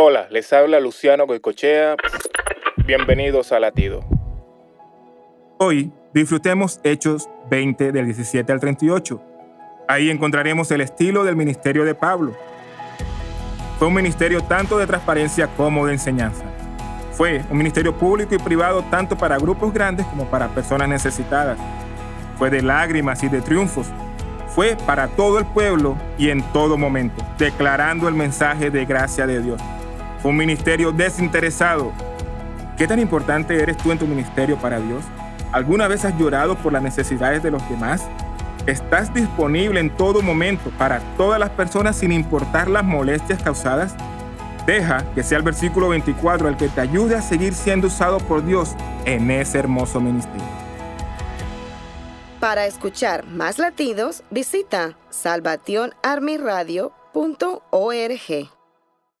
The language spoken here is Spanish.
Hola, les habla Luciano Goicochea. Bienvenidos a Latido. Hoy disfrutemos Hechos 20 del 17 al 38. Ahí encontraremos el estilo del ministerio de Pablo. Fue un ministerio tanto de transparencia como de enseñanza. Fue un ministerio público y privado tanto para grupos grandes como para personas necesitadas. Fue de lágrimas y de triunfos. Fue para todo el pueblo y en todo momento, declarando el mensaje de gracia de Dios. Un ministerio desinteresado. ¿Qué tan importante eres tú en tu ministerio para Dios? ¿Alguna vez has llorado por las necesidades de los demás? ¿Estás disponible en todo momento para todas las personas sin importar las molestias causadas? Deja que sea el versículo 24 el que te ayude a seguir siendo usado por Dios en ese hermoso ministerio. Para escuchar más latidos, visita salvationarmyradio.org.